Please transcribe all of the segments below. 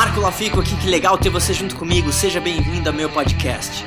Marco Lafico aqui, que legal ter você junto comigo. Seja bem-vindo ao meu podcast.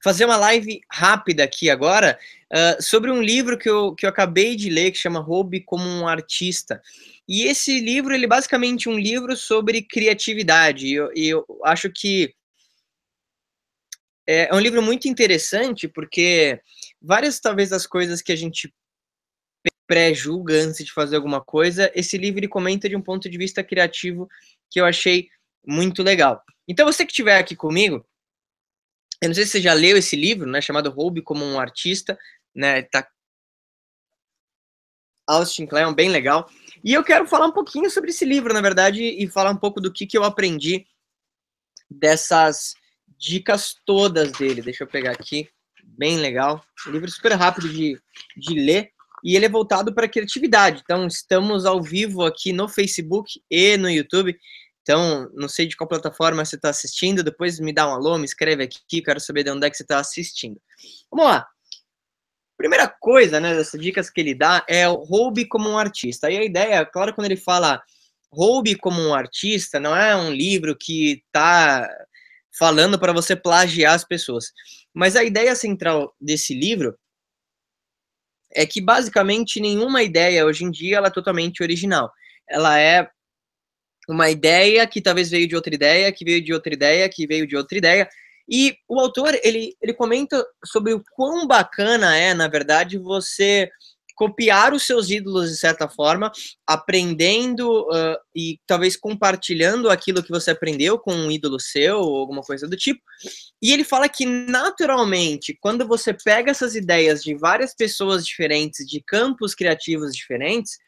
Fazer uma live rápida aqui agora uh, sobre um livro que eu, que eu acabei de ler que chama Roube como um Artista. E esse livro, ele é basicamente um livro sobre criatividade. E eu, eu acho que é, é um livro muito interessante porque várias, talvez, das coisas que a gente pré-julga antes de fazer alguma coisa, esse livro ele comenta de um ponto de vista criativo que eu achei muito legal. Então, você que estiver aqui comigo, eu não sei se você já leu esse livro, né, chamado Roube como um Artista, né, tá Austin Kleon, bem legal. E eu quero falar um pouquinho sobre esse livro, na verdade, e falar um pouco do que, que eu aprendi dessas dicas todas dele. Deixa eu pegar aqui, bem legal. Um livro super rápido de, de ler e ele é voltado para criatividade. Então, estamos ao vivo aqui no Facebook e no YouTube. Então, não sei de qual plataforma você está assistindo, depois me dá um alô, me escreve aqui, quero saber de onde é que você está assistindo. Vamos lá. Primeira coisa, né, dessas dicas que ele dá é o roube como um artista. E a ideia, claro, quando ele fala roube como um artista, não é um livro que está falando para você plagiar as pessoas. Mas a ideia central desse livro é que basicamente nenhuma ideia hoje em dia ela é totalmente original. Ela é uma ideia que talvez veio de outra ideia, que veio de outra ideia, que veio de outra ideia. E o autor, ele, ele comenta sobre o quão bacana é, na verdade, você copiar os seus ídolos de certa forma, aprendendo uh, e talvez compartilhando aquilo que você aprendeu com um ídolo seu ou alguma coisa do tipo. E ele fala que naturalmente, quando você pega essas ideias de várias pessoas diferentes, de campos criativos diferentes,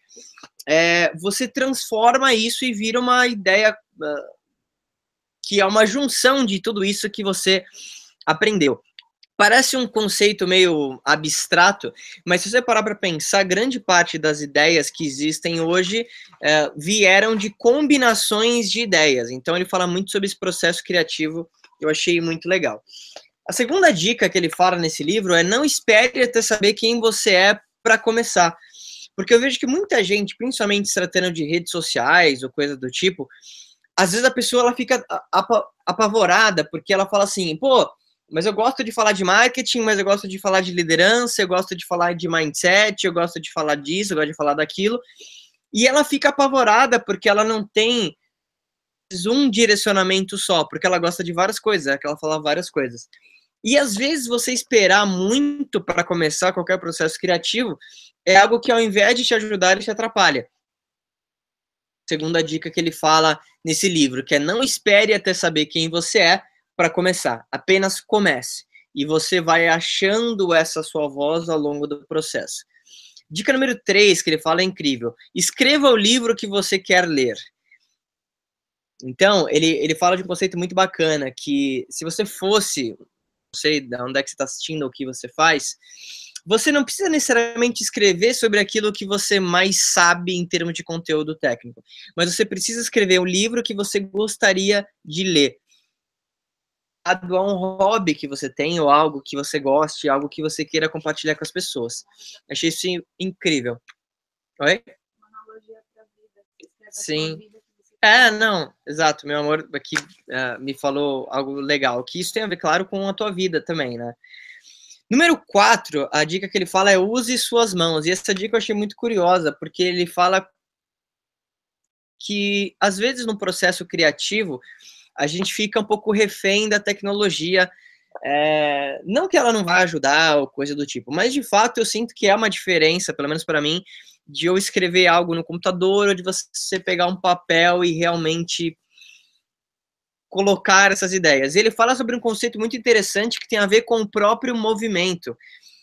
é, você transforma isso e vira uma ideia uh, que é uma junção de tudo isso que você aprendeu. Parece um conceito meio abstrato, mas se você parar para pensar, grande parte das ideias que existem hoje é, vieram de combinações de ideias. Então ele fala muito sobre esse processo criativo, eu achei muito legal. A segunda dica que ele fala nesse livro é não espere até saber quem você é para começar. Porque eu vejo que muita gente, principalmente se tratando de redes sociais ou coisa do tipo, às vezes a pessoa ela fica apavorada porque ela fala assim, pô, mas eu gosto de falar de marketing, mas eu gosto de falar de liderança, eu gosto de falar de mindset, eu gosto de falar disso, eu gosto de falar daquilo. E ela fica apavorada porque ela não tem um direcionamento só, porque ela gosta de várias coisas, é que ela fala várias coisas. E às vezes você esperar muito para começar qualquer processo criativo é algo que ao invés de te ajudar, ele te atrapalha. Segunda dica que ele fala nesse livro, que é não espere até saber quem você é para começar. Apenas comece. E você vai achando essa sua voz ao longo do processo. Dica número 3 que ele fala é incrível. Escreva o livro que você quer ler. Então, ele, ele fala de um conceito muito bacana, que se você fosse, não sei de onde é que você está assistindo ou o que você faz, você não precisa necessariamente escrever sobre aquilo que você mais sabe em termos de conteúdo técnico, mas você precisa escrever o livro que você gostaria de ler a um hobby que você tem ou algo que você goste, algo que você queira compartilhar com as pessoas. Achei isso incrível. Oi? Uma analogia vida. Sim. É, não, exato. Meu amor aqui uh, me falou algo legal, que isso tem a ver, claro, com a tua vida também, né? Número 4, a dica que ele fala é use suas mãos. E essa dica eu achei muito curiosa, porque ele fala que, às vezes, no processo criativo, a gente fica um pouco refém da tecnologia. É, não que ela não vá ajudar ou coisa do tipo, mas de fato eu sinto que é uma diferença, pelo menos para mim, de eu escrever algo no computador ou de você pegar um papel e realmente colocar essas ideias. Ele fala sobre um conceito muito interessante que tem a ver com o próprio movimento.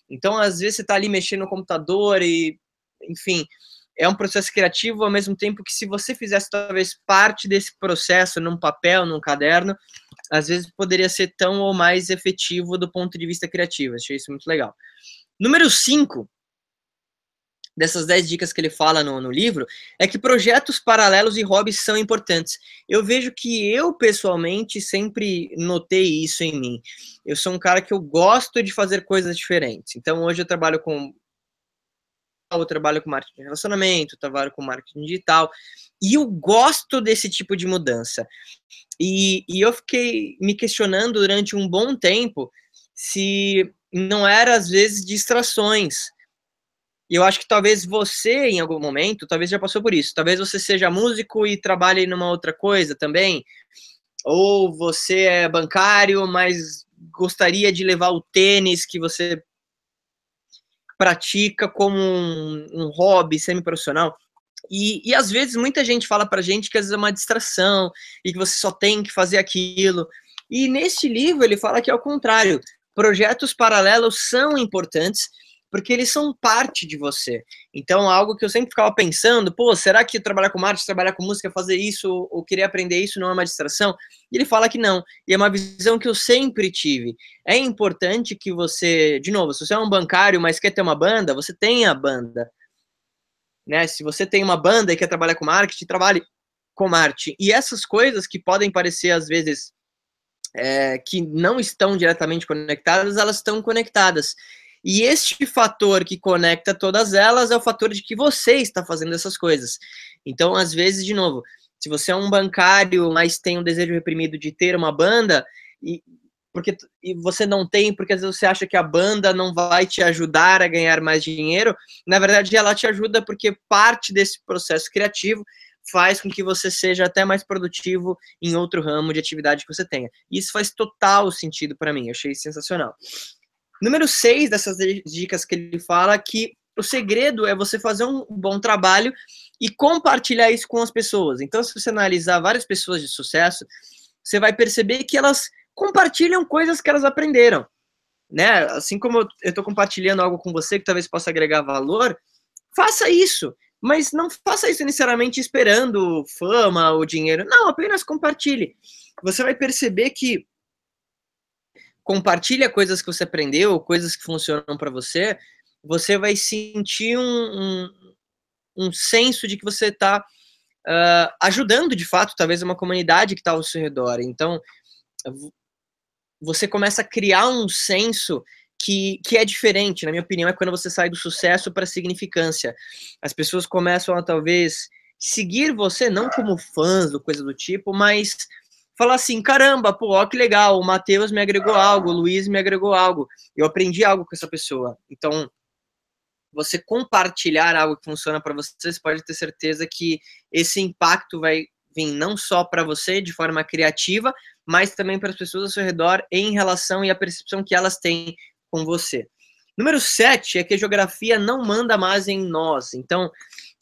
Então, às vezes, você está ali mexendo no computador e, enfim, é um processo criativo ao mesmo tempo que se você fizesse talvez parte desse processo num papel, num caderno, às vezes poderia ser tão ou mais efetivo do ponto de vista criativo. Achei isso muito legal. Número 5 dessas 10 dicas que ele fala no, no livro é que projetos paralelos e hobbies são importantes. Eu vejo que eu, pessoalmente, sempre notei isso em mim. Eu sou um cara que eu gosto de fazer coisas diferentes. Então, hoje eu trabalho com eu trabalho com marketing de relacionamento, trabalho com marketing digital, e eu gosto desse tipo de mudança. E, e eu fiquei me questionando durante um bom tempo se não era, às vezes, distrações. E eu acho que talvez você, em algum momento, talvez já passou por isso. Talvez você seja músico e trabalhe numa outra coisa também. Ou você é bancário, mas gostaria de levar o tênis que você pratica como um, um hobby semi-profissional. E, e às vezes muita gente fala pra gente que às vezes é uma distração e que você só tem que fazer aquilo. E neste livro ele fala que é o contrário. Projetos paralelos são importantes porque eles são parte de você. Então, algo que eu sempre ficava pensando, pô, será que trabalhar com marketing, trabalhar com música, fazer isso, ou querer aprender isso não é uma distração? E ele fala que não. E é uma visão que eu sempre tive. É importante que você, de novo, se você é um bancário, mas quer ter uma banda, você tenha a banda. Né? Se você tem uma banda e quer trabalhar com marketing, trabalhe com marketing. E essas coisas que podem parecer, às vezes, é, que não estão diretamente conectadas, elas estão conectadas. E este fator que conecta todas elas é o fator de que você está fazendo essas coisas. Então, às vezes, de novo, se você é um bancário, mas tem um desejo reprimido de ter uma banda, e, porque, e você não tem, porque às vezes você acha que a banda não vai te ajudar a ganhar mais dinheiro, na verdade ela te ajuda porque parte desse processo criativo faz com que você seja até mais produtivo em outro ramo de atividade que você tenha. Isso faz total sentido para mim, eu achei sensacional. Número 6 dessas dicas que ele fala que o segredo é você fazer um bom trabalho e compartilhar isso com as pessoas. Então, se você analisar várias pessoas de sucesso, você vai perceber que elas compartilham coisas que elas aprenderam. Né? Assim como eu estou compartilhando algo com você que talvez possa agregar valor, faça isso. Mas não faça isso necessariamente esperando fama ou dinheiro. Não, apenas compartilhe. Você vai perceber que compartilha coisas que você aprendeu, coisas que funcionam para você, você vai sentir um, um, um, senso de que você está uh, ah, ajudando de fato, talvez, uma comunidade que está ao seu redor. Então, você começa a criar um senso que, que é diferente, na minha opinião, é quando você sai do sucesso para a significância. As pessoas começam a talvez seguir você, não como fãs ou coisa do tipo, mas falar assim, caramba, pô, ó que legal, o Matheus me agregou algo, o Luiz me agregou algo, eu aprendi algo com essa pessoa. Então, você compartilhar algo que funciona para você, você pode ter certeza que esse impacto vai vir não só para você de forma criativa, mas também para as pessoas ao seu redor em relação e a percepção que elas têm com você. Número 7 é que a geografia não manda mais em nós. Então,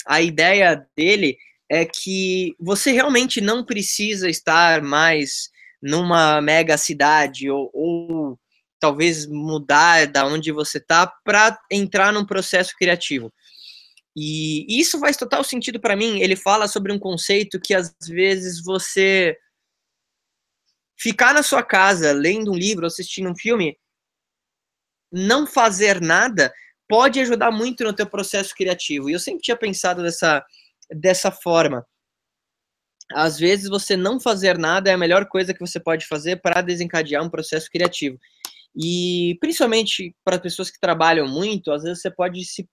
a ideia dele é que você realmente não precisa estar mais numa mega cidade ou, ou talvez mudar da onde você está para entrar num processo criativo. E isso faz total sentido para mim. Ele fala sobre um conceito que às vezes você ficar na sua casa lendo um livro, assistindo um filme, não fazer nada pode ajudar muito no teu processo criativo. E eu sempre tinha pensado dessa dessa forma. Às vezes, você não fazer nada é a melhor coisa que você pode fazer para desencadear um processo criativo. E principalmente para pessoas que trabalham muito, às vezes você pode se,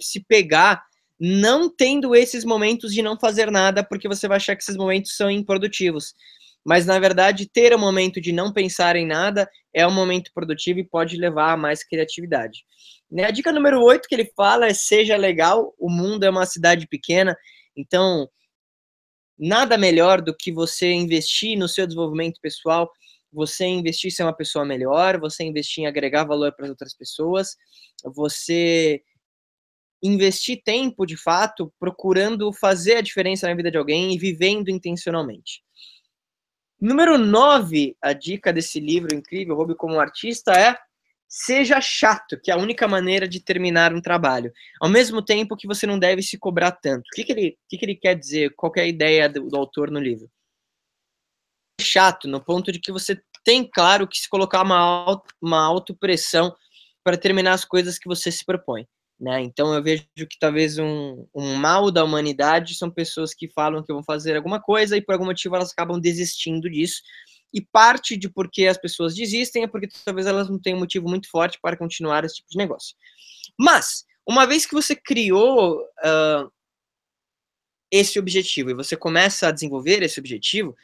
se pegar não tendo esses momentos de não fazer nada, porque você vai achar que esses momentos são improdutivos. Mas, na verdade, ter o momento de não pensar em nada é um momento produtivo e pode levar a mais criatividade. Né? A dica número 8 que ele fala é seja legal, o mundo é uma cidade pequena, então nada melhor do que você investir no seu desenvolvimento pessoal, você investir em ser uma pessoa melhor, você investir em agregar valor para as outras pessoas, você investir tempo de fato procurando fazer a diferença na vida de alguém e vivendo intencionalmente. Número 9, a dica desse livro incrível, Roube como Artista, é seja chato, que é a única maneira de terminar um trabalho. Ao mesmo tempo que você não deve se cobrar tanto. O que, que, ele, que, que ele quer dizer? Qual é a ideia do, do autor no livro? Chato, no ponto de que você tem, claro, que se colocar uma, auto, uma autopressão para terminar as coisas que você se propõe. Né? Então eu vejo que talvez um, um mal da humanidade são pessoas que falam que vão fazer alguma coisa e por algum motivo elas acabam desistindo disso e parte de por que as pessoas desistem é porque talvez elas não tenham um motivo muito forte para continuar esse tipo de negócio. Mas uma vez que você criou uh, esse objetivo e você começa a desenvolver esse objetivo,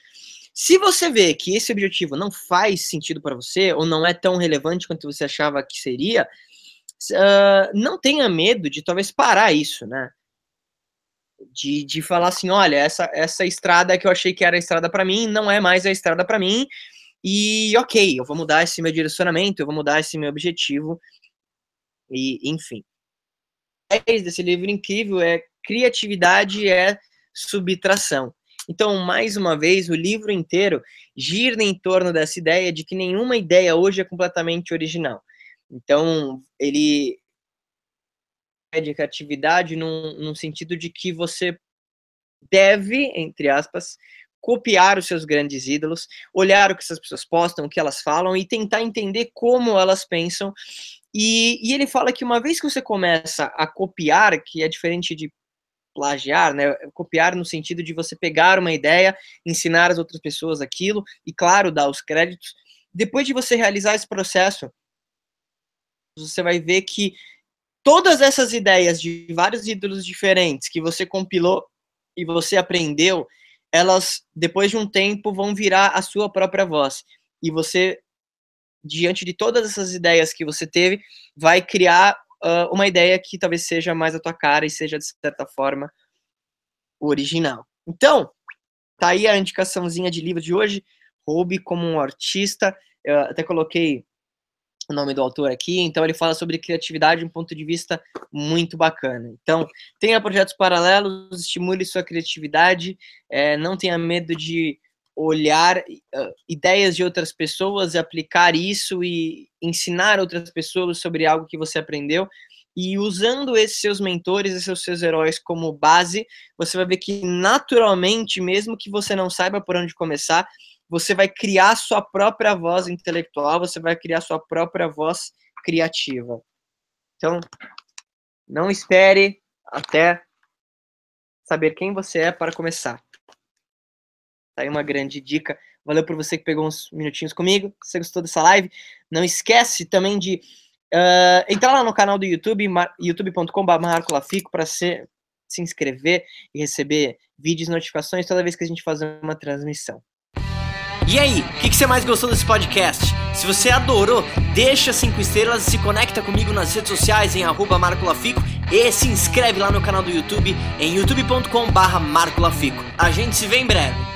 se você vê que esse objetivo não faz sentido para você ou não é tão relevante quanto você achava que seria, uh, não tenha medo de talvez parar isso, né? De, de falar assim, olha, essa, essa estrada que eu achei que era a estrada para mim não é mais a estrada para mim e ok, eu vou mudar esse meu direcionamento, eu vou mudar esse meu objetivo e enfim. Desse livro incrível é criatividade é subtração. Então, mais uma vez, o livro inteiro gira em torno dessa ideia de que nenhuma ideia hoje é completamente original. Então, ele é de criatividade num, num sentido de que você deve, entre aspas, copiar os seus grandes ídolos, olhar o que essas pessoas postam, o que elas falam e tentar entender como elas pensam. E, e, ele fala que uma vez que você começa a copiar, que é diferente de plagiar, né? Copiar no sentido de você pegar uma ideia, ensinar as outras pessoas aquilo e, claro, dar os créditos. Depois de você realizar esse processo, você vai ver que todas essas ideias de vários ídolos diferentes que você compilou e você aprendeu, elas depois de um tempo vão virar a sua própria voz. E você diante de todas essas ideias que você teve, vai criar uh, uma ideia que talvez seja mais a tua cara e seja, de certa forma, original. Então, tá aí a indicaçãozinha de livro de hoje, Roube como um artista. Eu até coloquei o nome do autor aqui, então ele fala sobre criatividade de um ponto de vista muito bacana. Então, tenha projetos paralelos, estimule sua criatividade, é, não tenha medo de olhar uh, ideias de outras pessoas, aplicar isso e ensinar outras pessoas sobre algo que você aprendeu. E usando esses seus mentores, esses seus heróis como base, você vai ver que naturalmente, mesmo que você não saiba por onde começar, você vai criar sua própria voz intelectual, você vai criar sua própria voz criativa. Então, não espere até saber quem você é para começar. Tá aí uma grande dica. Valeu por você que pegou uns minutinhos comigo. Se você gostou dessa live, não esquece também de uh, entrar lá no canal do YouTube, youtube.com.br para se, se inscrever e receber vídeos e notificações toda vez que a gente fazer uma transmissão. E aí, o que, que, você mais gostou desse podcast? Se você adorou, deixa cinco estrelas e se conecta comigo nas redes sociais em arroba marcolafico e se inscreve lá no canal do YouTube em youtube.com barra. A gente se vê em breve.